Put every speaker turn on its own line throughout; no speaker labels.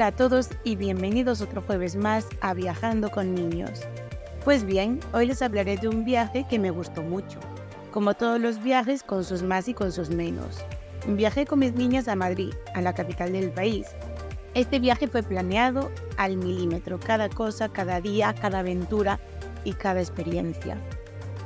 Hola a todos y bienvenidos otro jueves más a Viajando con Niños. Pues bien, hoy les hablaré de un viaje que me gustó mucho. Como todos los viajes, con sus más y con sus menos. Viajé con mis niñas a Madrid, a la capital del país. Este viaje fue planeado al milímetro, cada cosa, cada día, cada aventura y cada experiencia.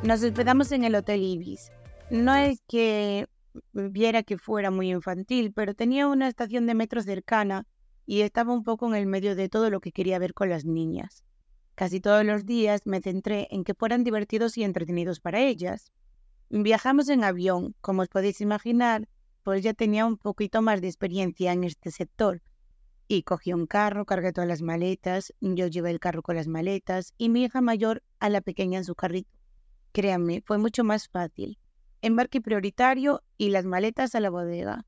Nos hospedamos en el Hotel Ibis. No es que viera que fuera muy infantil, pero tenía una estación de metro cercana y estaba un poco en el medio de todo lo que quería ver con las niñas. Casi todos los días me centré en que fueran divertidos y entretenidos para ellas. Viajamos en avión, como os podéis imaginar, pues ya tenía un poquito más de experiencia en este sector. Y cogí un carro, cargué todas las maletas, yo llevé el carro con las maletas y mi hija mayor a la pequeña en su carrito. Créanme, fue mucho más fácil. Embarque prioritario y las maletas a la bodega.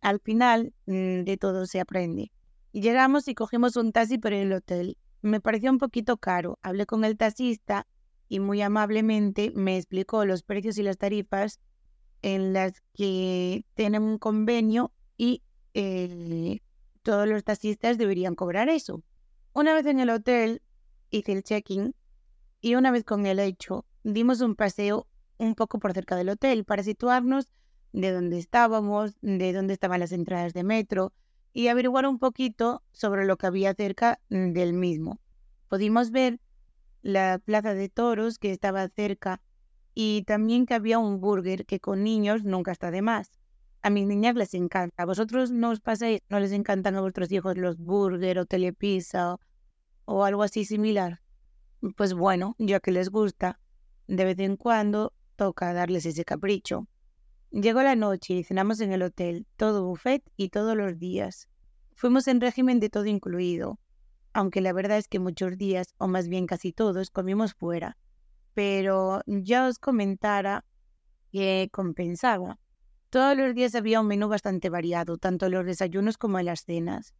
Al final, mm, de todo se aprende. Llegamos y cogimos un taxi por el hotel. Me pareció un poquito caro. Hablé con el taxista y muy amablemente me explicó los precios y las tarifas en las que tienen un convenio y eh, todos los taxistas deberían cobrar eso. Una vez en el hotel hice el check-in y una vez con el hecho dimos un paseo un poco por cerca del hotel para situarnos de dónde estábamos, de dónde estaban las entradas de metro, y averiguar un poquito sobre lo que había cerca mm, del mismo. Pudimos ver la plaza de toros que estaba cerca y también que había un burger que con niños nunca está de más. A mis niñas les encanta. ¿A vosotros no os pasáis, no les encantan a vuestros hijos los burger o telepizza o, algo así similar? Pues bueno, ya que les gusta, de vez en cuando toca darles ese capricho. Llegó la noche y cenamos en el hotel, todo buffet y todos los días. Fuimos en régimen de todo incluido, aunque la verdad es que muchos días, o más bien casi todos, comimos fuera. Pero ya os comentara que compensaba. Todos los días había un menú bastante variado, tanto en los desayunos como en las cenas.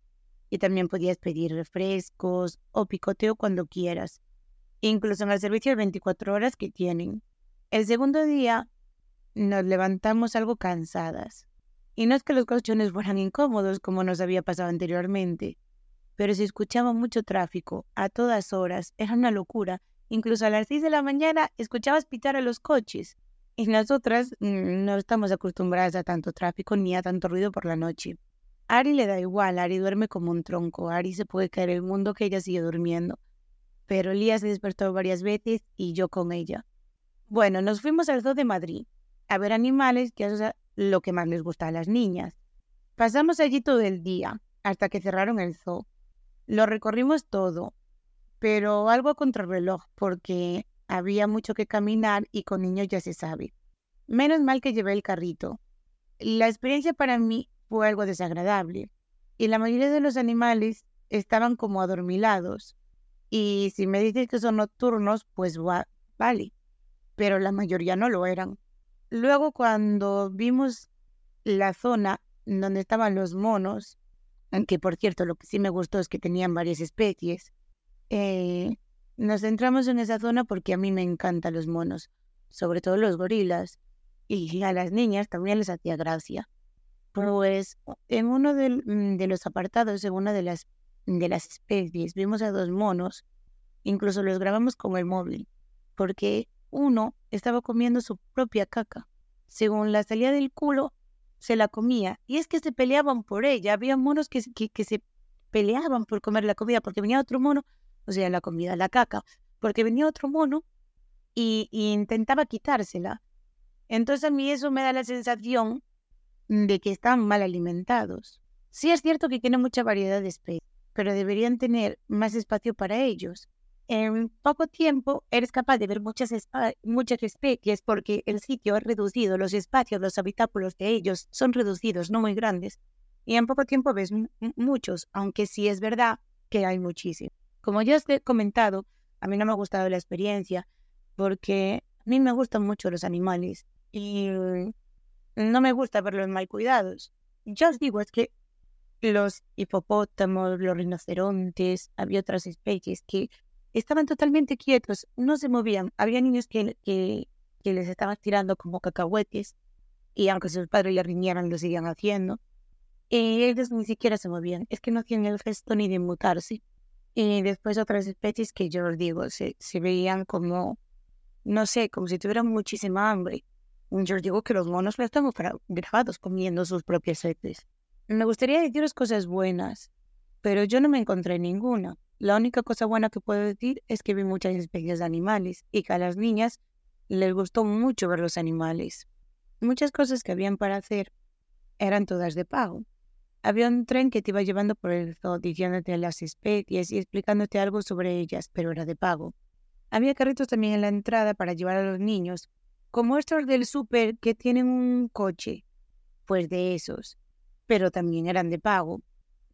Y también podías pedir refrescos o picoteo cuando quieras, incluso en el servicio de 24 horas que tienen. El segundo día nos levantamos algo cansadas. Y no es que los colchones fueran incómodos como nos había pasado anteriormente, pero se escuchaba mucho tráfico a todas horas, era una locura. Incluso a las 6 de la mañana escuchabas pitar a los coches. Y nosotras mm, no estamos acostumbradas a tanto tráfico ni a tanto ruido por la noche. Ari le da igual, Ari duerme como un tronco, Ari se puede caer el mundo que ella sigue durmiendo. Pero Lía se despertó varias veces y yo con ella. Bueno, nos fuimos al zoo de Madrid a ver animales, que es lo que más les gusta a las niñas. Pasamos allí todo el día, hasta que cerraron el zoo. Lo recorrimos todo, pero algo a contrarreloj, porque había mucho que caminar y con niños ya se sabe. Menos mal que llevé el carrito. La experiencia para mí fue algo desagradable, y la mayoría de los animales estaban como adormilados. Y si me dices que son nocturnos, pues vale, pero la mayoría no lo eran. Luego cuando vimos la zona donde estaban los monos, que por cierto lo que sí me gustó es que tenían varias especies, eh, nos centramos en esa zona porque a mí me encantan los monos, sobre todo los gorilas, y a las niñas también les hacía gracia. Pues en uno mm, de, los apartados, en una de las, de las especies, vimos a dos monos, incluso los grabamos con el móvil, porque uno estaba comiendo su propia caca. Según la salida del culo, se la comía. Y es que se peleaban por ella. Había monos que, que, se peleaban por comer la comida porque venía otro mono, o sea, la comida, la caca, porque venía otro mono y, intentaba quitársela. Entonces a mí eso me da la sensación de que están mal alimentados. Sí es cierto que tienen mucha variedad de especies, pero deberían tener más espacio para ellos en poco tiempo eres capaz de ver muchas, muchas especies porque el sitio es reducido, los espacios, los habitáculos de ellos son reducidos, no muy grandes. Y en poco tiempo ves muchos, aunque sí es verdad que hay muchísimos. Como ya os he comentado, a mí no me ha gustado la experiencia porque a mí me gustan mucho los animales y no me gusta verlos mal cuidados. Ya os digo, es que los hipopótamos, los rinocerontes, había otras especies que estaban totalmente quietos, no se movían. Había niños que, que, les estaban tirando como cacahuetes y aunque sus padres le riñeran, lo seguían haciendo. Y ellos ni siquiera se movían, es que no hacían el gesto ni de mutarse. Y después otras especies que yo os digo, se, se veían como, no sé, como si tuvieran muchísima hambre. Yo os digo que los monos no están grabados comiendo sus propias heces. Me gustaría deciros cosas buenas, pero yo no me encontré ninguna. La única cosa buena que puedo decir es que vi muchas especies de animales y que a las niñas les gustó mucho ver los animales. Muchas cosas que habían para hacer eran todas de pago. Había un tren que te iba llevando por el zoo diciéndote las especies y explicándote algo sobre ellas, pero era de pago. Había carritos también en la entrada para llevar a los niños, como estos del súper que tienen un coche, pues de esos, pero también eran de pago.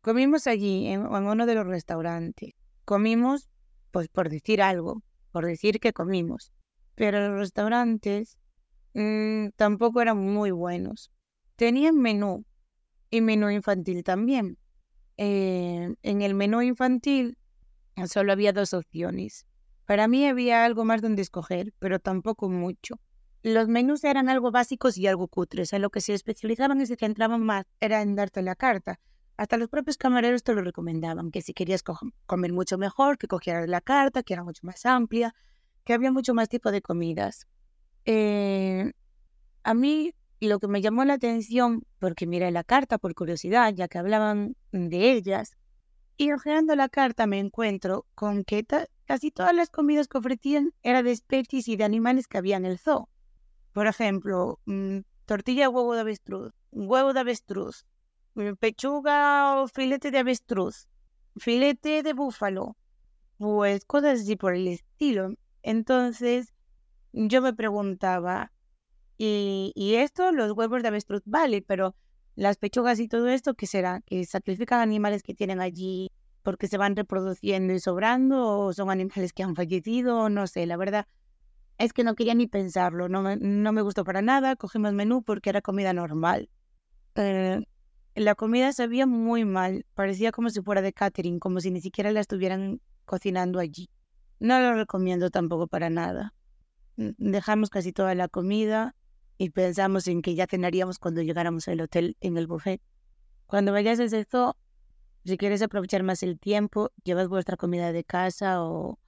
Comimos allí, en, uno de los restaurantes. Comimos, pues por decir algo, por decir que comimos. Pero los restaurantes mm, tampoco eran muy buenos. Tenían menú, y menú infantil también. Eh, en el menú infantil solo había dos opciones. Para mí había algo más donde escoger, pero tampoco mucho. Los menús eran algo básicos y algo cutres. En lo que se especializaban y se centraban más era en darte la carta. Hasta los propios camareros te lo recomendaban, que si querías comer mucho mejor, que cogieras la carta, que era mucho más amplia, que había mucho más tipo de comidas. Eh, a mí lo que me llamó la atención, porque miré la carta por curiosidad, ya que hablaban de ellas, y hojeando la carta me encuentro con que casi todas las comidas que ofrecían eran de especies y de animales que había en el zoo. Por ejemplo, mm, tortilla de huevo de avestruz, huevo de avestruz, pechuga o filete de avestruz, filete de búfalo, pues cosas así por el estilo. Entonces, yo me preguntaba, y, esto, los huevos de avestruz, vale, pero las pechugas y todo esto, ¿qué será? ¿Que sacrifican animales que tienen allí porque se van reproduciendo y sobrando? ¿O son animales que han fallecido? No sé, la verdad es que no quería ni pensarlo, no me, no me gustó para nada, cogimos menú porque era comida normal. Eh, la comida sabía muy mal, parecía como si fuera de catering, como si ni siquiera la estuvieran cocinando allí. No lo recomiendo tampoco para nada. Dejamos casi toda la comida, y pensamos en que ya cenaríamos cuando llegáramos al hotel en el buffet. Cuando vayáis a ese zoo, si quieres aprovechar más el tiempo, llevad vuestra comida de casa o,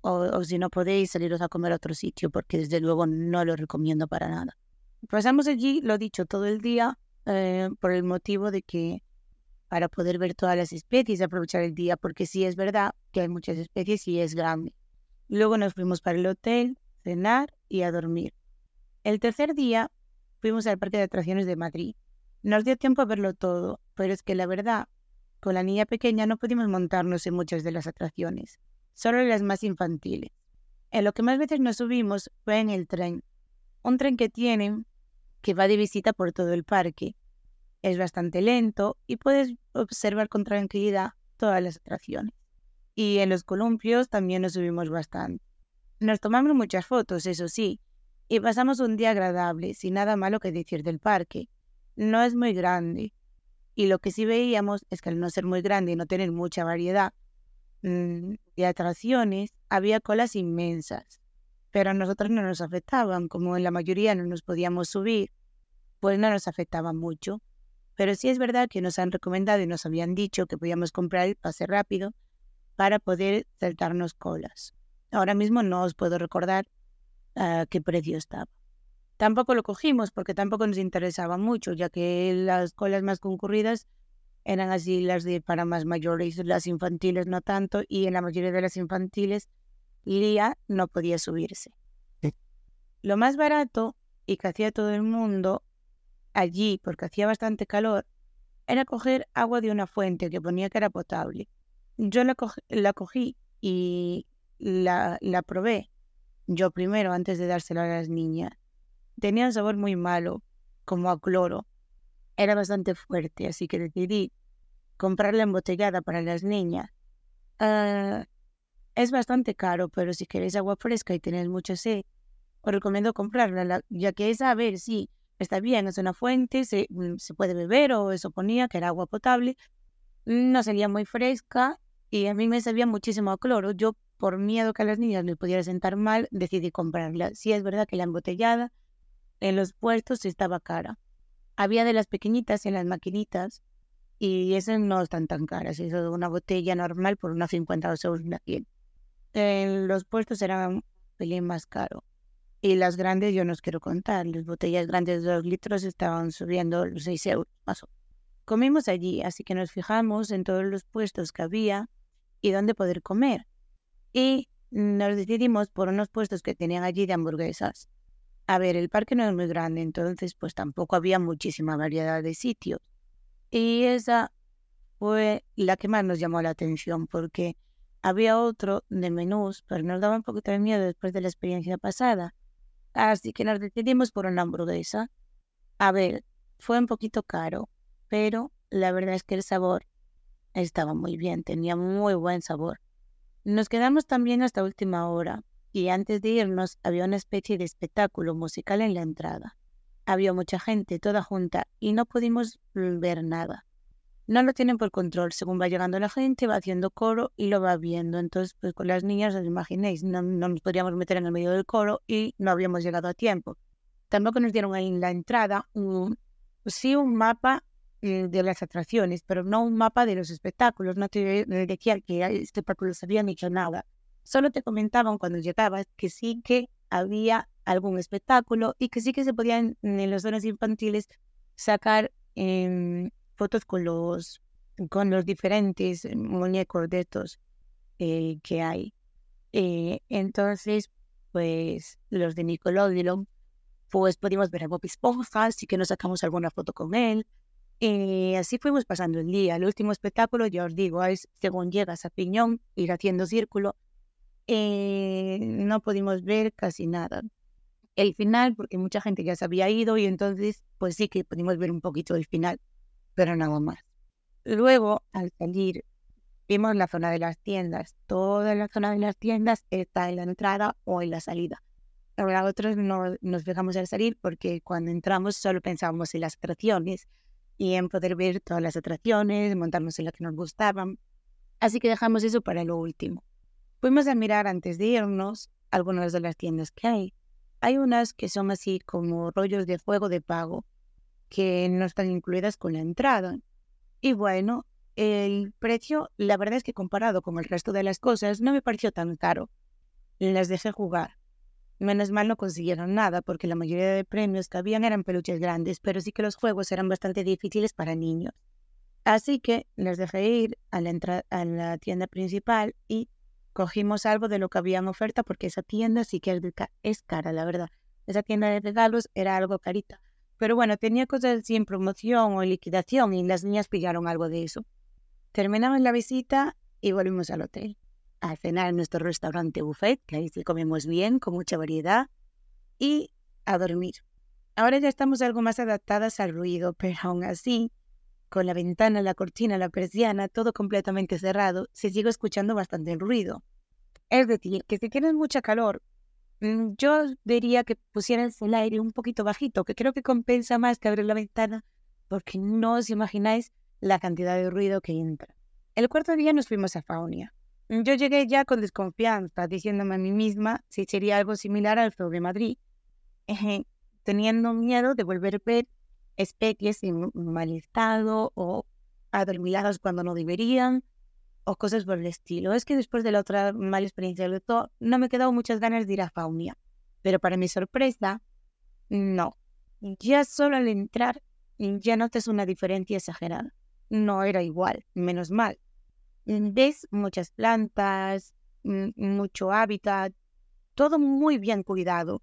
o, si no podéis saliros a comer a otro sitio, porque desde luego no lo recomiendo para nada. Pasamos allí, lo dicho, todo el día eh, por el motivo de que para poder ver todas las especies, aprovechar el día, porque sí es verdad que hay muchas especies y es grande. Luego nos fuimos para el hotel, cenar y a dormir. El tercer día fuimos al Parque de Atracciones de Madrid. Nos dio tiempo a verlo todo, pero es que la verdad, con la niña pequeña no pudimos montarnos en muchas de las atracciones, solo en las más infantiles. En lo que más veces nos subimos fue en el tren, un tren que tienen que va de visita por todo el parque. Es bastante lento y puedes observar con tranquilidad todas las atracciones. Y en los columpios también nos subimos bastante. Nos tomamos muchas fotos, eso sí, y pasamos un día agradable, sin nada malo que decir del parque. No es muy grande, y lo que sí veíamos es que al no ser muy grande y no tener mucha variedad mm, de atracciones, había colas inmensas. Pero a nosotros no nos afectaban, como en la mayoría no nos podíamos subir, pues no nos afectaba mucho. Pero sí es verdad que nos han recomendado y nos habían dicho que podíamos comprar el pase rápido para poder saltarnos colas. Ahora mismo no os puedo recordar a qué precio estaba. Tampoco lo cogimos porque tampoco nos interesaba mucho, ya que las colas más concurridas eran así las de para más mayores, las infantiles no tanto, y en la mayoría de las infantiles Lía no podía subirse. Lo más barato y que hacía todo el mundo allí, porque hacía bastante calor, era coger agua de una fuente que ponía que era potable. Yo la, cogí y la, la probé yo primero antes de dárselo a las niñas. Tenía un sabor muy malo, como a cloro. Era bastante fuerte, así que decidí comprarla embotellada para las niñas. Ah, es bastante caro, pero si queréis agua fresca y tenéis mucha sed, os recomiendo comprarla, ya que esa, a ver, sí, está bien, es una fuente, se, mm, se puede beber o eso ponía que era agua potable. No salía muy fresca y a mí me sabía muchísimo a cloro. Yo por miedo que a las niñas les pudiera sentar mal, decidí comprarla. Sí es verdad que la embotellada en los puertos estaba cara. Había de las pequeñitas en las maquinitas y esas no están tan caras. Eso de una botella normal por unos 52 euros la Los puestos eran un más caro. Y las grandes yo no os quiero contar. Las botellas grandes de 2 litros estaban subiendo los 6 euros más Comimos allí, así que nos fijamos en todos los puestos que había y dónde poder comer. Y nos decidimos por unos puestos que tenían allí de hamburguesas. A ver, el parque no es muy grande, entonces pues tampoco había muchísima variedad de sitios. Y esa fue la que más nos llamó la atención porque había otro de menús, pero nos daba un poquito de miedo después de la experiencia pasada. Así que nos decidimos por una hamburguesa. A ver, fue un poquito caro, pero la verdad es que el sabor estaba muy bien, tenía muy buen sabor. Nos quedamos también hasta última hora y antes de irnos había una especie de espectáculo musical en la entrada. Había mucha gente toda junta y no pudimos ver nada. No lo tienen por control, según va llegando la gente, va haciendo coro y lo va viendo. Entonces, pues con las niñas, os imaginéis, no, nos podríamos meter en el medio del coro y no habíamos llegado a tiempo. Tampoco nos dieron en la entrada un, sí un mapa eh, de las atracciones, pero no un mapa de los espectáculos. No te decían que este espectáculo sabían ni que nada. Solo te comentaban cuando llegabas que sí que había algún espectáculo y que sí que se podían en las zonas infantiles sacar em, fotos con los, con los diferentes muñecos de estos eh, que hay. Eh, entonces, pues los de Nickelodeon, pues pudimos ver a Bob Esponja, así que nos sacamos alguna foto con él. Y así fuimos pasando el día. El último espectáculo, ya os digo, es según llegas a Piñón, ir haciendo círculo. Eh, no pudimos ver casi nada. El final, porque mucha gente ya se había ido y entonces, pues sí que pudimos ver un poquito el final, pero nada más. Luego, al salir, vimos la zona de las tiendas. Toda la zona de las tiendas está en la entrada o en la salida. Ahora, nosotros no nos dejamos al salir porque cuando entramos solo pensábamos en las atracciones y en poder ver todas las atracciones, montarnos en las que nos gustaban. Así que dejamos eso para lo último. Fuimos a mirar antes de irnos algunas de las tiendas que hay. Hay unas que son así como rollos de fuego de pago, que no están incluidas con la entrada. Y bueno, el precio, la verdad es que comparado con el resto de las cosas, no me pareció tan caro. Las dejé jugar. Menos mal no consiguieron nada porque la mayoría de premios que habían eran peluches grandes, pero sí que los juegos eran bastante difíciles para niños. Así que les dejé ir a la, a la tienda principal y cogimos algo de lo que había en oferta porque esa tienda sí que es cara, la verdad. Esa tienda de regalos era algo carita. Pero bueno, tenía cosas sin promoción o liquidación y las niñas pillaron algo de eso. Terminamos la visita y volvimos al hotel a cenar en nuestro restaurante buffet, que ahí sí comemos bien, con mucha variedad, y a dormir. Ahora ya estamos algo más adaptadas al ruido, pero aún así, con la ventana, la cortina, la persiana, todo completamente cerrado, se sigue escuchando bastante el ruido. Es decir, que si tienes mucha calor, yo diría que pusieras el aire un poquito bajito, que creo que compensa más que abrir la ventana, porque no os imagináis la cantidad de ruido que entra. El cuarto día nos fuimos a Faunia. Yo llegué ya con desconfianza, diciéndome a mí misma si sería algo similar al Feo de Madrid, teniendo miedo de volver a ver especies en mal estado o adormiladas cuando no deberían o cosas por el estilo. Es que después de la otra mala experiencia de todo, no me quedado muchas ganas de ir a Faunia. Pero para mi sorpresa, no. Ya solo al entrar, ya notas una diferencia exagerada. No era igual, menos mal ves muchas plantas, mucho hábitat, todo muy bien cuidado.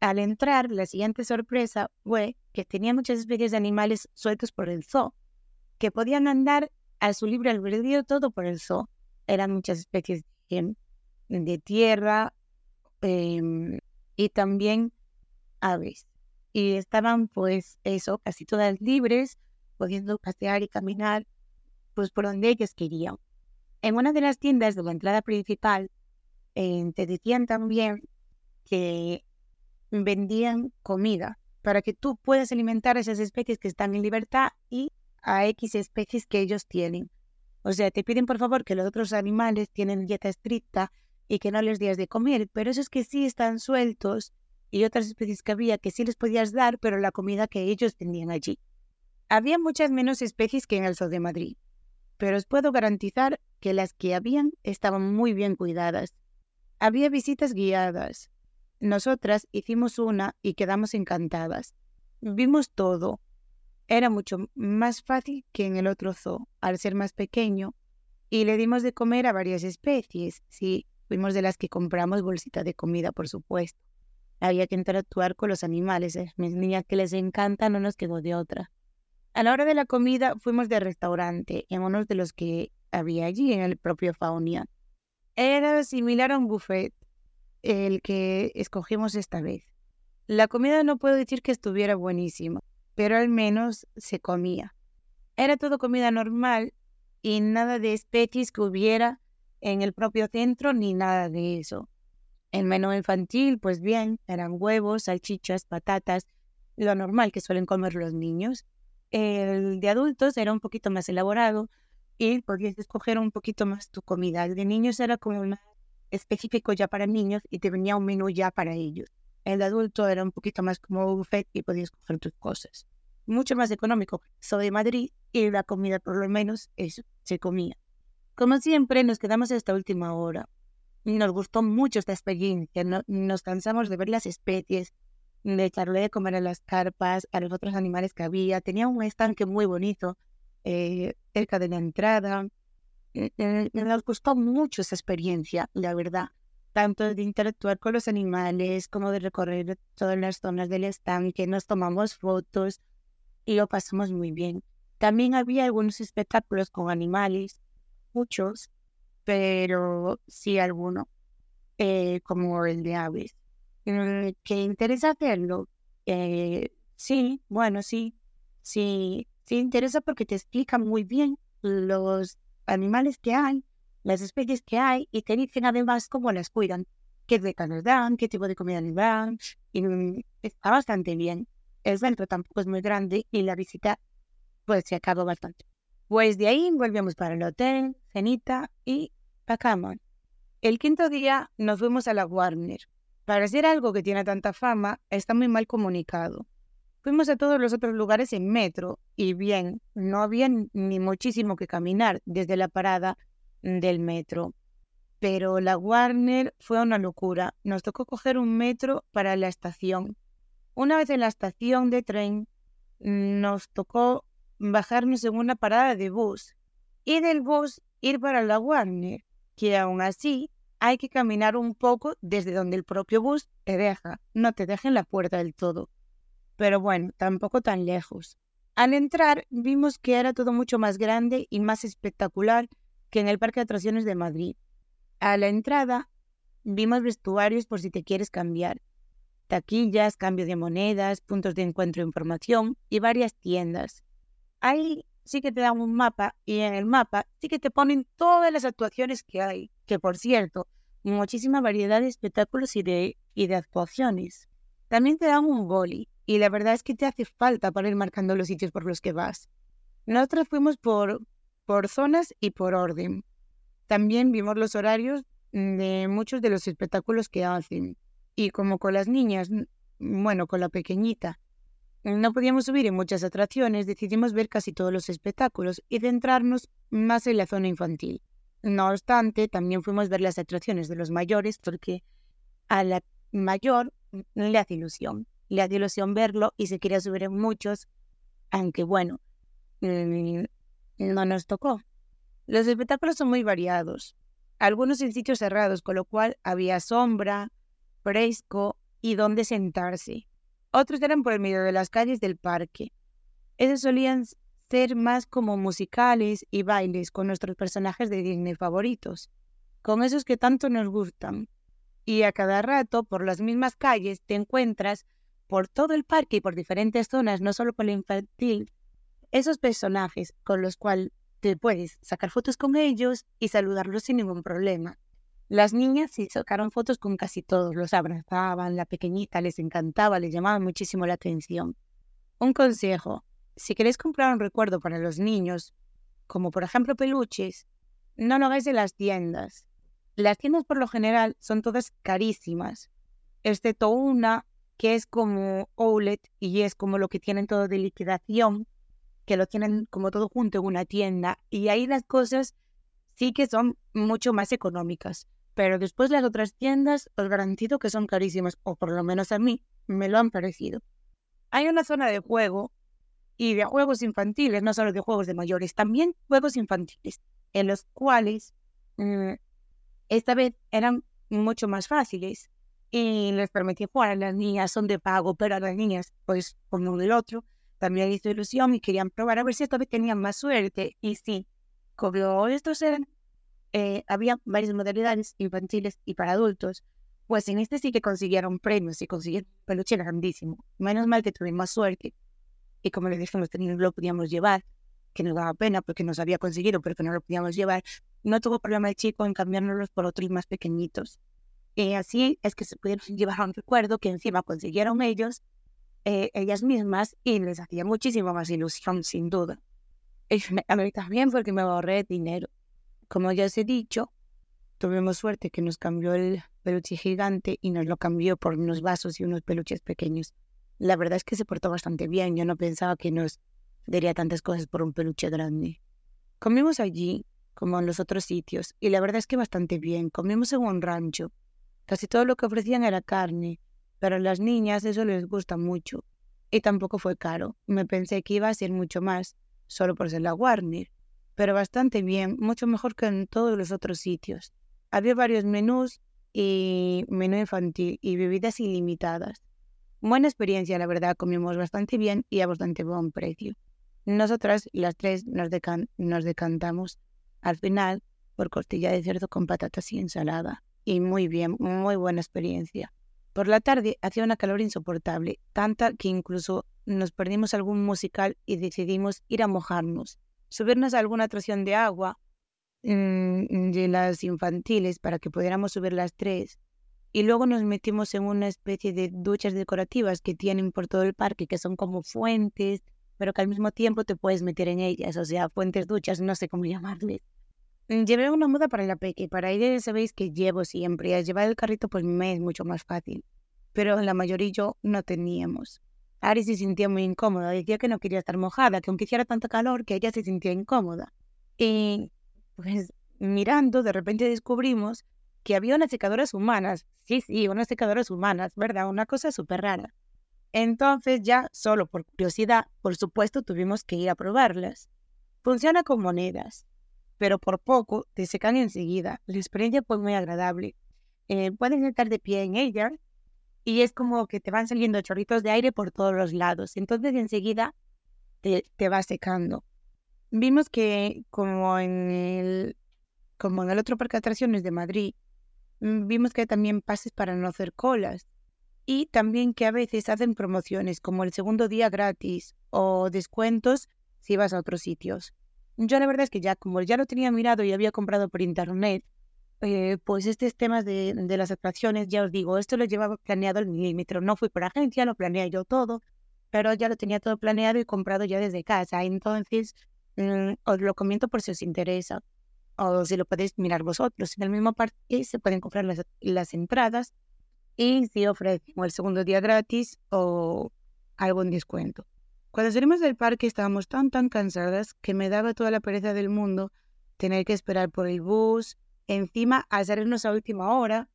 Al entrar, la siguiente sorpresa fue que tenía muchas especies de animales sueltos por el zoo, que podían andar a su libre albedrío todo por zoo. Eran muchas especies de tierra em, y también aves. Y estaban pues eso, casi todas libres, pudiendo pasear y caminar pues por donde ellos querían. En una de las tiendas de la entrada principal eh, te decían también que vendían comida para que tú puedas alimentar a esas especies que están en libertad y a X especies que ellos tienen. O sea, te piden por favor que los otros animales tienen dieta estricta y que no les días de comer, pero esos que sí están sueltos y otras especies que había que sí les podías dar, pero la comida que ellos tenían allí. Había muchas menos especies que en el Zoo de Madrid, pero os puedo garantizar que las que habían estaban muy bien cuidadas. Había visitas guiadas. Nosotras hicimos una y quedamos encantadas. Vimos todo. Era mucho más fácil que en el otro zoo, al ser más pequeño, y le dimos de comer a varias especies. Sí, fuimos de las que compramos bolsita de comida, por supuesto. Había que interactuar con los animales. ¿eh? Mis niñas que les encanta no nos quedó de otra. A la hora de la comida fuimos de restaurante en uno de los que había allí en el propio Faunia. Era similar a un buffet, el que escogimos esta vez. La comida no puedo decir que estuviera buenísima, pero al menos se comía. Era todo comida normal y nada de especies que hubiera en el propio centro ni nada de eso. El menú infantil, pues bien, eran huevos, salchichas, patatas, lo normal que suelen comer los niños. El de adultos era un poquito más elaborado y podías escoger un poquito más tu comida. El de niños era como específico ya para niños y te venía un menú ya para ellos. El adulto era un poquito más como buffet y podías coger tus cosas. Mucho más económico. Soy de Madrid y la comida por lo menos eso, se comía. Como siempre, nos quedamos hasta última hora. Nos gustó mucho esta experiencia, nos cansamos de ver las especies, de echarle de comer a las carpas, a los otros animales que había. Tenía un estanque muy bonito eh, cerca de la entrada. Eh, eh, nos gustó mucho esa experiencia, la verdad, tanto de interactuar con los animales como de recorrer todas las zonas del estanque. Nos tomamos fotos y lo pasamos muy bien. También había algunos espectáculos con animales, muchos, pero sí alguno, eh, como el de aves. Mm, ¿Que interesa hacerlo? Eh, sí, bueno, sí, sí, sí interesa porque te explica muy bien los animales que hay, las especies que hay y te dicen además cómo las cuidan, qué becas dan, qué tipo de comida les dan, y mm, está bastante bien. El centro tampoco es muy grande y la visita pues se acabó bastante. Pues de ahí volvemos para el hotel, cenita y Pacamon. El quinto día nos fuimos a la Warner. Para ser algo que tiene tanta fama, está muy mal comunicado. Fuimos a todos los otros lugares en metro y bien, no había ni muchísimo que caminar desde la parada del metro. Pero la Warner fue una locura. Nos tocó coger un metro para la estación. Una vez en la estación de tren, nos tocó bajarnos en una parada de bus y del bus ir para la Warner que aún así hay que caminar un poco desde donde el propio bus te deja, no te deja en la puerta del todo. Pero bueno, tampoco tan lejos. Al entrar vimos que era todo mucho más grande y más espectacular que en el Parque de Atracciones de Madrid. A la entrada vimos vestuarios por si te quieres cambiar, taquillas, cambio de monedas, puntos de encuentro de información y varias tiendas. Hay sí que te dan un mapa y en el mapa sí que te ponen todas las actuaciones que hay, que por cierto, muchísima variedad de espectáculos y de, y de actuaciones. También te dan un boli y la verdad es que te hace falta para ir marcando los sitios por los que vas. Nosotros fuimos por, por zonas y por orden. También vimos los horarios de muchos de los espectáculos que hacen. Y como con las niñas, bueno, con la pequeñita, no podíamos subir en muchas atracciones, decidimos ver casi todos los espectáculos y centrarnos más en la zona infantil. No obstante, también fuimos a ver las atracciones de los mayores porque a la mayor le hace ilusión. Le hace ilusión verlo y se quería subir en muchos, aunque bueno, mm, no nos tocó. Los espectáculos son muy variados, algunos en sitios cerrados, con lo cual había sombra, fresco y donde sentarse. Otros eran por el medio de las calles del parque. Esos solían ser más como musicales y bailes con nuestros personajes de Disney favoritos, con esos que tanto nos gustan. Y a cada rato, por las mismas calles, te encuentras por todo el parque y por diferentes zonas, no solo por el infantil, esos personajes con los cuales te puedes sacar fotos con ellos y saludarlos sin ningún problema. Las niñas sí sacaron fotos con casi todos, los abrazaban, la pequeñita les encantaba, les llamaba muchísimo la atención. Un consejo, si queréis comprar un recuerdo para los niños, como por ejemplo peluches, no lo hagáis en las tiendas. Las tiendas por lo general son todas carísimas, excepto una que es como outlet y es como lo que tienen todo de liquidación, que lo tienen como todo junto en una tienda y ahí las cosas sí que son mucho más económicas. Pero después las otras tiendas os garantizo que son carísimas, o por lo menos a mí me lo han parecido. Hay una zona de juego y de juegos infantiles, no solo de juegos de mayores, también juegos infantiles, en los cuales mm, esta vez eran mucho más fáciles y les permitía jugar a las niñas, son de pago, pero a las niñas, pues como del otro, también hizo ilusión y querían probar a ver si esta vez tenían más suerte. Y sí, como estos eran, eh, había varias modalidades infantiles y para adultos, pues en este sí que consiguieron premios y consiguieron peluche grandísimo. Menos mal que tuvimos suerte. Y como les dije, no lo podíamos llevar, que nos daba pena porque nos había conseguido, pero que no lo podíamos llevar. No tuvo problema el chico en cambiárnoslos por otros más pequeñitos. Y así es que se pudieron llevar un recuerdo que encima consiguieron ellos, eh, ellas mismas, y les hacía muchísima más ilusión, sin duda. Y a mí también porque me ahorré dinero. Como ya os he dicho, tuvimos suerte que nos cambió el peluche gigante y nos lo cambió por unos vasos y unos peluches pequeños. La verdad es que se portó bastante bien. Yo no pensaba que nos daría tantas cosas por un peluche grande. Comimos allí, como en los otros sitios, y la verdad es que bastante bien. Comimos en un rancho. Casi todo lo que ofrecían era carne, pero a las niñas eso les gusta mucho. Y tampoco fue caro. Me pensé que iba a ser mucho más, solo por ser la Warner. Pero bastante bien, mucho mejor que en todos los otros sitios. Había varios menús y menú infantil y bebidas ilimitadas. Buena experiencia, la verdad, comimos bastante bien y a bastante buen precio. Nosotras, las tres, nos, nos decantamos al final por costilla de cerdo con patatas y ensalada. Y muy bien, muy buena experiencia. Por la tarde hacía una calor insoportable, tanta que incluso nos perdimos algún musical y decidimos ir a mojarnos, subirnos a alguna atracción de agua Mm, de las infantiles para que pudiéramos subir las tres. Y luego nos metimos en una especie de duchas decorativas que tienen por todo el parque, que son como fuentes, pero que al mismo tiempo te puedes meter en ellas, o sea, fuentes duchas, no sé cómo llamarles. Mm, llevé una muda para la peque, para ella sabéis que llevo siempre, y llevar el carrito pues me es mucho más fácil, pero la mayoría yo no teníamos. Ari se sentía muy incómoda, decía que no quería estar mojada, que aunque hiciera tanto calor, que ella se sentía incómoda. Y pues mirando, de repente descubrimos que había unas secadoras humanas. Sí, sí, unas secadoras humanas, ¿verdad? Una cosa súper rara. Entonces ya, solo por curiosidad, por supuesto, tuvimos que ir a probarlas. Funciona con monedas, pero por poco te secan enseguida. La experiencia fue muy agradable. Eh, puedes estar de pie en ella y es como que te van saliendo chorritos de aire por todos los lados. Entonces enseguida te, te va secando vimos que como en el, como en el otro parque de atracciones de Madrid, mm, vimos que hay también pases para no hacer colas y también que a veces hacen promociones como el segundo día gratis o descuentos si vas a otros sitios. Yo la verdad es que ya como ya lo tenía mirado y había comprado por internet, eh, pues estos temas de, las atracciones, ya os digo, esto lo llevaba planeado el milímetro, no fui por agencia, lo planeé yo todo, pero ya lo tenía todo planeado y comprado ya desde casa. Entonces, Mm, os lo comento por si os interesa o si lo podéis mirar vosotros. En el mismo parque se pueden comprar las, las entradas y si ofrecen el segundo día gratis o algún descuento. Cuando salimos del parque estábamos tan tan cansadas que me daba toda la pereza del mundo tener que esperar por el bus, encima hacernos a última hora,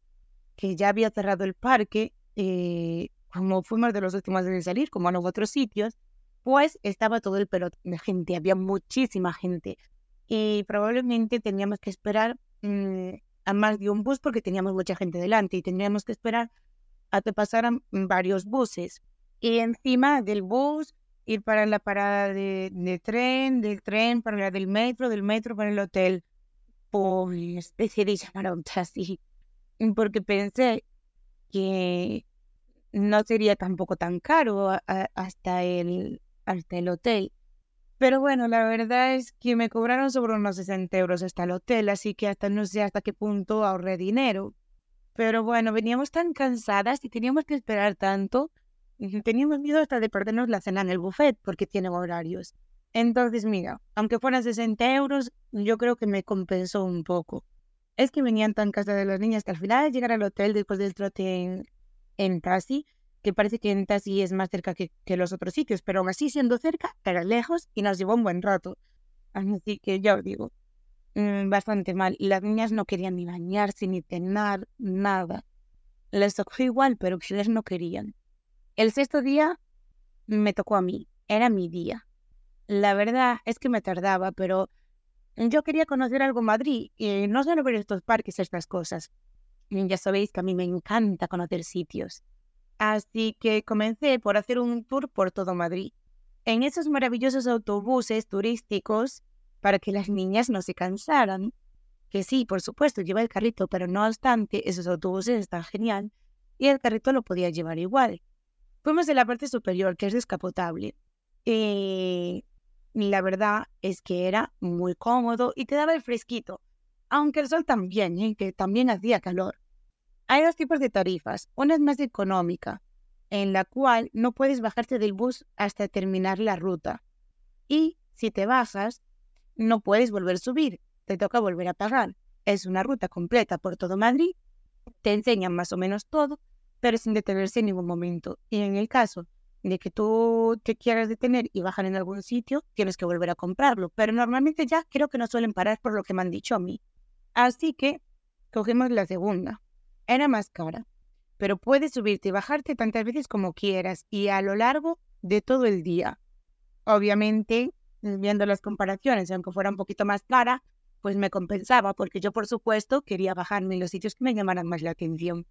que ya había cerrado el parque, eh, como fuimos de los últimos de salir, como en otros sitios, pues estaba todo el pelotón de gente, había muchísima gente y probablemente teníamos que esperar mm, a más de un bus porque teníamos mucha gente delante y tendríamos que esperar a que pasaran varios buses. Y encima del bus, ir para la parada de, tren, del tren para la del metro, del metro para el hotel. Pues decidí llamar a un taxi porque pensé que no sería tampoco tan caro hasta el hasta el hotel. Pero bueno, la verdad es que me cobraron sobre unos 60 euros hasta el hotel, así que hasta no sé hasta qué punto ahorré dinero. Pero bueno, veníamos tan cansadas y teníamos que esperar tanto. Teníamos miedo hasta de perdernos la cena en el buffet porque tiene horarios. Entonces, mira, aunque fueran 60 euros, yo creo que me compensó un poco. Es que venían tan cansadas las niñas que al final de llegar al hotel después del trote en, en taxi, que parece que en Tassi es más cerca que, que, los otros sitios, pero aún así siendo cerca, era lejos y nos llevó un buen rato. Así que ya os digo, mm, bastante mal. Y las niñas no querían ni bañarse, ni cenar, nada. Les tocó igual, pero ellas no querían. El sexto día me tocó a mí, era mi día. La verdad es que me tardaba, pero yo quería conocer algo Madrid y no solo ver estos parques, estas cosas. Ya sabéis que a mí me encanta conocer sitios. Así que comencé por hacer un tour por todo Madrid. En esos maravillosos autobuses turísticos para que las niñas no se cansaran. Que sí, por supuesto, lleva el carrito, pero no obstante, esos autobuses están genial y el carrito lo podía llevar igual. Fuimos de la parte superior, que es descapotable. Y la verdad es que era muy cómodo y te daba el fresquito, aunque el sol también, ¿eh? que también hacía calor. Hay dos tipos de tarifas. Una es más económica, en la cual no puedes bajarte del bus hasta terminar la ruta. Y si te bajas, no puedes volver a subir, te toca volver a pagar. Es una ruta completa por todo Madrid, te enseñan más o menos todo, pero sin detenerse en ningún momento. Y en el caso de que tú te quieras detener y bajar en algún sitio, tienes que volver a comprarlo. Pero normalmente ya creo que no suelen parar por lo que me han dicho a mí. Así que cogemos la segunda. Era más cara, pero puedes subirte y bajarte tantas veces como quieras y a lo largo de todo el día. Obviamente, viendo las comparaciones, aunque fuera un poquito más cara, pues me compensaba porque yo, por supuesto, quería bajarme en los sitios que me llamaran más la atención.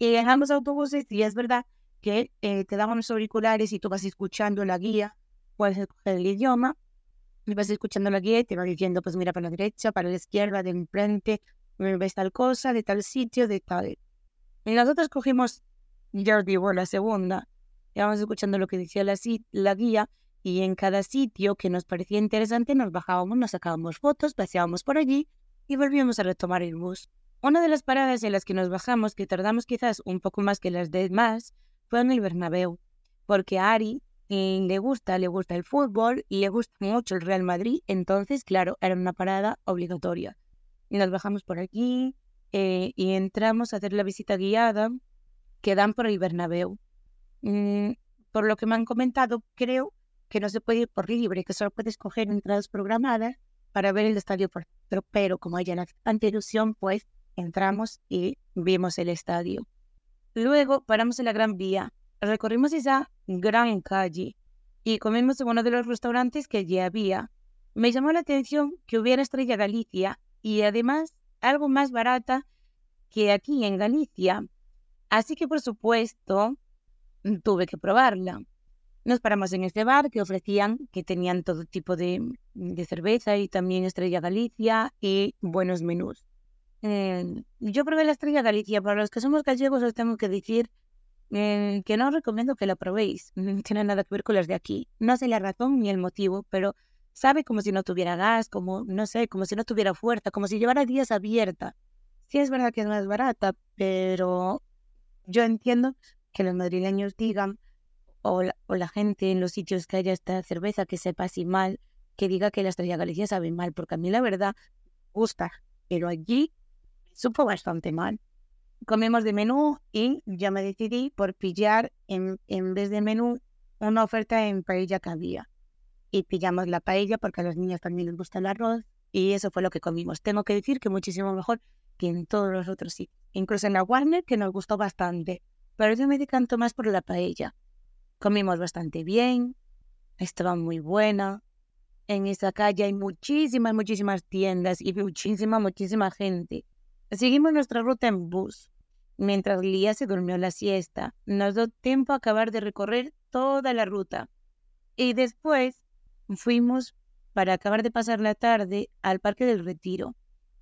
Y en ambos autobuses, y es verdad que eh, te daban los auriculares y tú vas escuchando la guía, puedes escoger el idioma, y vas escuchando la guía y te va diciendo, pues mira para la derecha, para la izquierda, de enfrente, ves tal cosa, de tal sitio, de tal. Y nosotros cogimos, os digo, la segunda, íbamos escuchando lo que decía la, la guía, y en cada sitio que nos parecía interesante nos bajábamos, nos sacábamos fotos, paseábamos por allí y volvíamos a retomar el bus. Una de las paradas en las que nos bajamos, que tardamos quizás un poco más que las demás, fue en el Bernabéu, porque a Ari eh, le gusta, le gusta el fútbol y le gusta mucho el Real Madrid, entonces, claro, era una parada obligatoria. Y nos bajamos por aquí eh, y entramos a hacer la visita guiada que dan por el Bernabéu. Mm, por lo que me han comentado, creo que no se puede ir por libre, que solo puedes coger entradas programadas para ver el estadio por pero, pero como hay la ilusión, pues entramos y vimos el estadio. Luego paramos en la Gran Vía, recorrimos esa gran calle y comimos en uno de los restaurantes que allí había. Me llamó la atención que hubiera Estrella Galicia y además algo más barata que aquí en Galicia. Así que por supuesto tuve que probarla. Nos paramos en este bar que ofrecían, que tenían todo tipo de, de cerveza y también Estrella Galicia y buenos menús. Eh, yo probé la estrella Galicia. Para los que somos gallegos os tengo que decir eh, que no os recomiendo que la probéis. No tiene nada que ver con las de aquí. No sé la razón ni el motivo, pero sabe como si no tuviera gas, como, no sé, como si no tuviera fuerza, como si llevara días abierta. Sí es verdad que es más barata, pero yo entiendo que los madrileños digan, o la, o la gente en los sitios que haya esta cerveza que sepa así mal, que diga que la estrella Galicia sabe mal, porque a mí la verdad gusta, pero allí supo bastante mal. Comimos de menú y ya me decidí por pillar en, en vez de menú una oferta en paella que había. Y pillamos la paella porque a los niños también les gusta el arroz y eso fue lo que comimos. Tengo que decir que muchísimo mejor que en todos los otros sitios. Incluso en la Warner, que nos gustó bastante. Pero yo me decanto más por la paella. Comimos bastante bien, estaba muy buena. En esa calle hay muchísimas, muchísimas tiendas y muchísima, muchísima gente. Seguimos nuestra ruta en bus. Mientras Lía se durmió la siesta, nos dio tiempo a acabar de recorrer toda la ruta. Y después fuimos para acabar de pasar la tarde al Parque del Retiro.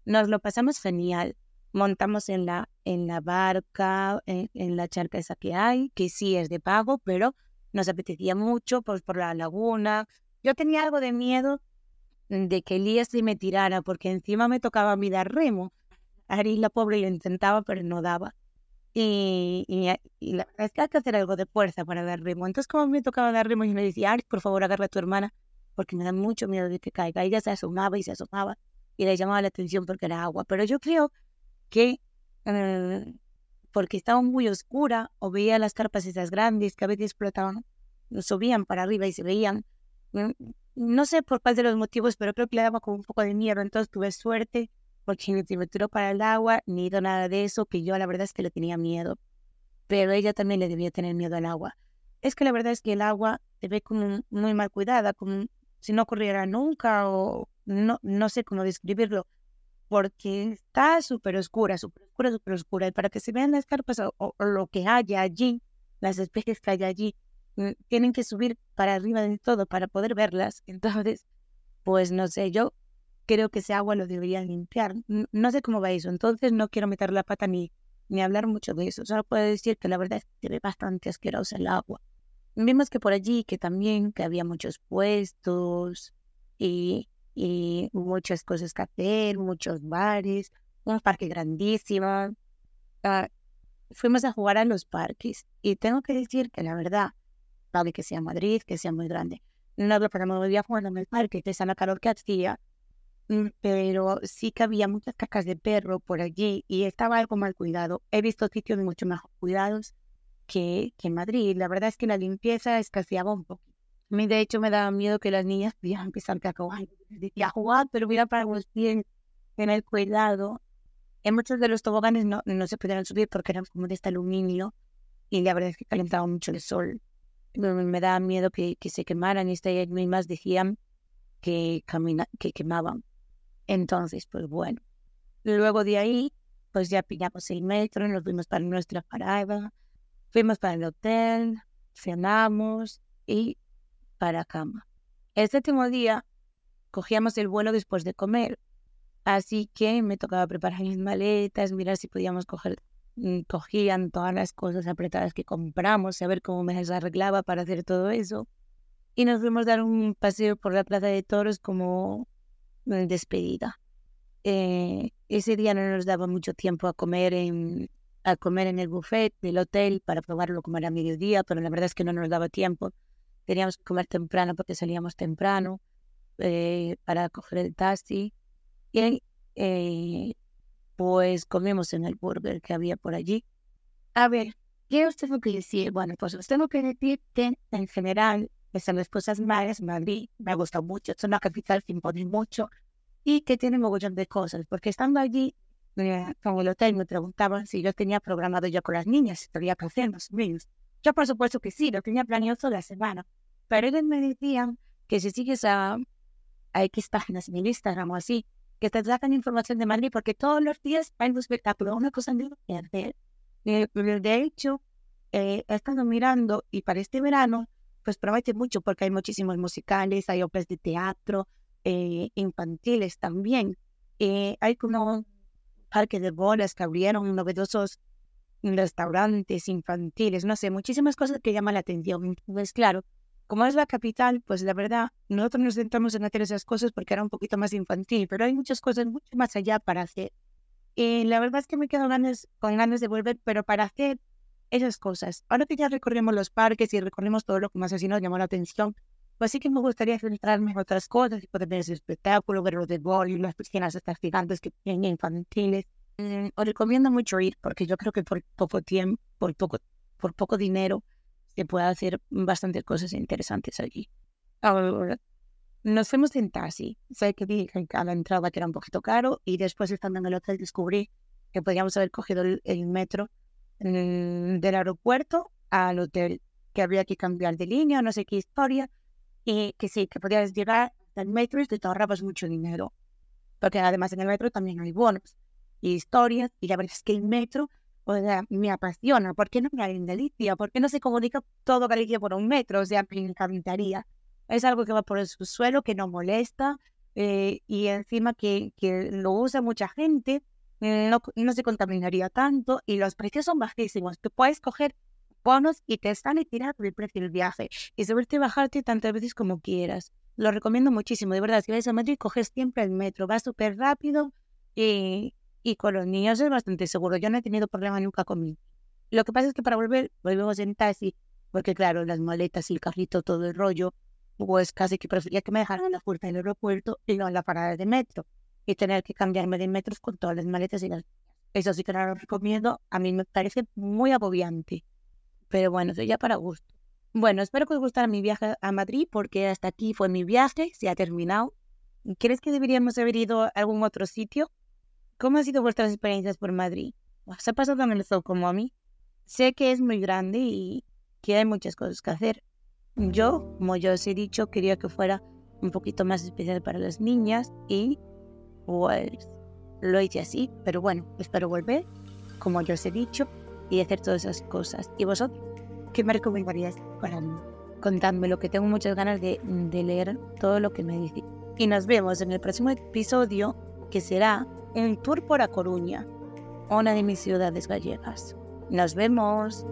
Nos lo pasamos genial. Montamos en la, en la barca, en, la charca esa que hay, que sí es de pago, pero nos apetecía mucho pues, por la laguna. Yo tenía algo de miedo de que Elías se me tirara, porque encima me tocaba mirar remo. Ari, la pobre, lo intentaba, pero no daba. Y, y, la verdad es que hay que hacer algo de fuerza para dar remo. Entonces, como me tocaba dar remo, y me decía, Ari, por favor, agarra a tu hermana, porque me da mucho miedo de que caiga. Ella se asomaba y se asomaba y le llamaba la atención porque era agua. Pero yo creo que eh, porque estaba muy oscura o veía las carpas esas grandes que a veces explotaban, subían para arriba y se veían. Mm, no sé por cuál de los motivos, pero creo que le daba como un poco de miedo. Entonces tuve suerte porque ni tiró para el agua, ni hizo nada de eso, que yo la verdad es que le tenía miedo. Pero ella también le debía tener miedo al agua. Es que la verdad es que el agua se ve como muy mal cuidada, como si no corriera nunca o no, no sé cómo describirlo, porque está súper oscura, súper oscura, súper oscura. Y para que se vean las carpas o, lo que haya allí, las especies que hay allí, mm, tienen que subir para arriba de todo para poder verlas. Entonces, pues no sé, yo creo que ese agua lo deberían limpiar. No sé cómo va eso, entonces no quiero meter la pata ni, ni hablar mucho de eso. Solo puedo decir que la verdad es que se ve bastante asquerosa el agua. Vimos que por allí, que también, que había muchos puestos y, y muchas cosas que hacer, muchos bares, un parque grandísimo. Ah, fuimos a jugar a los parques y tengo que decir que la verdad, vale que sea Madrid, que sea muy grande, no lo podemos a jugar en el parque, que sea la calor que hacía, pero sí que había muchas cacas de perro por allí y estaba algo mal cuidado. He visto sitios mucho mejor cuidados que, que Madrid. La verdad es que la limpieza escaseaba un poco. A mí, de hecho, me daba miedo que las niñas pudieran empezar a jugar, a jugar, pero mira para los pies en el cuidado. En muchos de los toboganes no, no se pudieron subir porque eran como de este aluminio y la verdad es que calentaba mucho el sol. Me, me daba miedo que, que se quemaran y estas mismas decían que, camina, que quemaban. Entonces, pues bueno. Luego de ahí, pues ya pillamos el metro, nos fuimos para nuestra parada, fuimos para el hotel, cenamos y para cama. El séptimo día cogíamos el vuelo después de comer, así que me tocaba preparar mis maletas, mirar si podíamos coger, mm, cogían todas las cosas apretadas que compramos, saber cómo me las arreglaba para hacer todo eso. Y nos fuimos a dar un paseo por la Plaza de Toros como despedida. Eh, ese día no nos daba mucho tiempo a comer en, a comer en el buffet del hotel para probarlo como era mediodía, pero la verdad es que no nos daba tiempo teníamos que comer temprano porque salíamos temprano eh, para coger el taxi. Y eh, pues comimos en el burger que había por allí. A ver, ¿qué os tengo que decir? Bueno, pues os tengo que decir en general, son las cosas malas, Madrid me gusta mucho, es una capital que impone mucho y que tiene mogollón de cosas, porque estando allí eh, con el hotel me preguntaban si yo tenía programado ya con las niñas, si tenía que hacer los niños. Yo por supuesto que sí, lo tenía planeado toda la semana. Pero ellos me decían que si sigues a, a X páginas en Instagram o así, que te sacan información de Madrid porque todos los días hay un espectáculo, una cosa nueva que hacer. De hecho, eh, he estado mirando y para este verano, pues promete mucho porque hay muchísimos musicales, hay obras de teatro, eh, infantiles también. Eh, hay como parque de bolas que abrieron novedosos restaurantes infantiles, no sé, muchísimas cosas que llaman la atención. Pues claro, como es la capital, pues la verdad, nosotros nos centramos en hacer esas cosas porque era un poquito más infantil, pero hay muchas cosas mucho más allá para hacer. Y la verdad es que me quedo ganas, con ganas de volver, pero para hacer esas cosas. Ahora que ya recorrimos los parques y recorrimos todo lo que más así nos llamó la atención, pues sí que me gustaría centrarme en otras cosas poder ver ese espectáculo, ver los de y las piscinas estas gigantes que tienen infantiles. Mm, os recomiendo mucho ir porque yo creo que por poco tiempo, por poco, por poco dinero, que pueda hacer bastantes cosas interesantes allí. Ahora, nos fuimos en taxi. Sé que dije a la entrada que era un poquito caro y después estando en el hotel descubrí que podíamos haber cogido el, metro mm, del aeropuerto al hotel, que habría que cambiar de línea, no sé qué historia, y que sí, que podías llegar al metro y te ahorrabas mucho dinero. Porque además en el metro también hay bonos y historias, y la verdad es que el metro me apasiona. ¿Por qué no me en Galicia? ¿Por qué no se comunica todo Galicia por un metro? O sea, me encantaría. Es algo que va por el subsuelo, que no molesta eh, y encima que, que, lo usa mucha gente, no, no, se contaminaría tanto y los precios son bajísimos. Tú puedes coger bonos y te están tirando el precio del viaje y subirte y bajarte tantas veces como quieras. Lo recomiendo muchísimo, de verdad. Si vais a Madrid, coges siempre el metro, va súper rápido y, y con los niños es bastante seguro. Yo no he tenido problema nunca con mí. Lo que pasa es que para volver, volvemos en taxi, porque claro, las maletas y el carrito, todo el rollo, pues casi que prefería que me dejaran en la puerta del aeropuerto y no en la parada de metro. Y tener que cambiarme de metros con todas las maletas y las... Eso sí que no lo recomiendo. A mí me parece muy agobiante. Pero bueno, eso ya para gusto. Bueno, espero que os gustara mi viaje a Madrid porque hasta aquí fue mi viaje, se ha terminado. ¿Crees que deberíamos haber ido a algún otro sitio? ¿Cómo han sido vuestras experiencias por Madrid? ¿Os ha pasado en el zoo como a mí? Sé que es muy grande y que hay muchas cosas que hacer. Yo, como ya os he dicho, quería que fuera un poquito más especial para las niñas y pues lo hice así, pero bueno, espero volver, como ya os he dicho, y hacer todas esas cosas. ¿Y vosotros? ¿Qué me recomendarías para mí? Contadme lo que tengo muchas ganas de, de leer todo lo que me dice. Y nos vemos en el próximo episodio que será un tour por A Coruña, una de mis ciudades gallegas. Nos vemos.